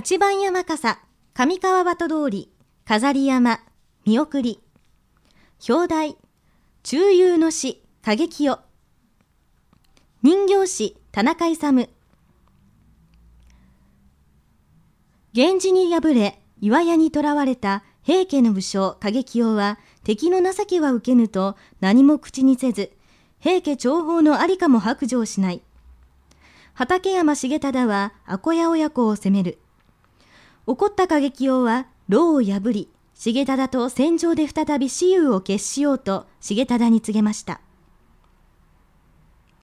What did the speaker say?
八番山笠、上川端通り、飾り山、見送り。表題、中遊の詩、歌劇を。人形師、田中勇。源氏に敗れ、岩屋に囚われた平家の武将、歌劇王は、敵の情けは受けぬと何も口にせず、平家重宝のありかも白状しない。畠山重忠は、アコヤ親子を責める。怒った過激王は、牢を破り、重忠と戦場で再び私有を決しようと重忠に告げました。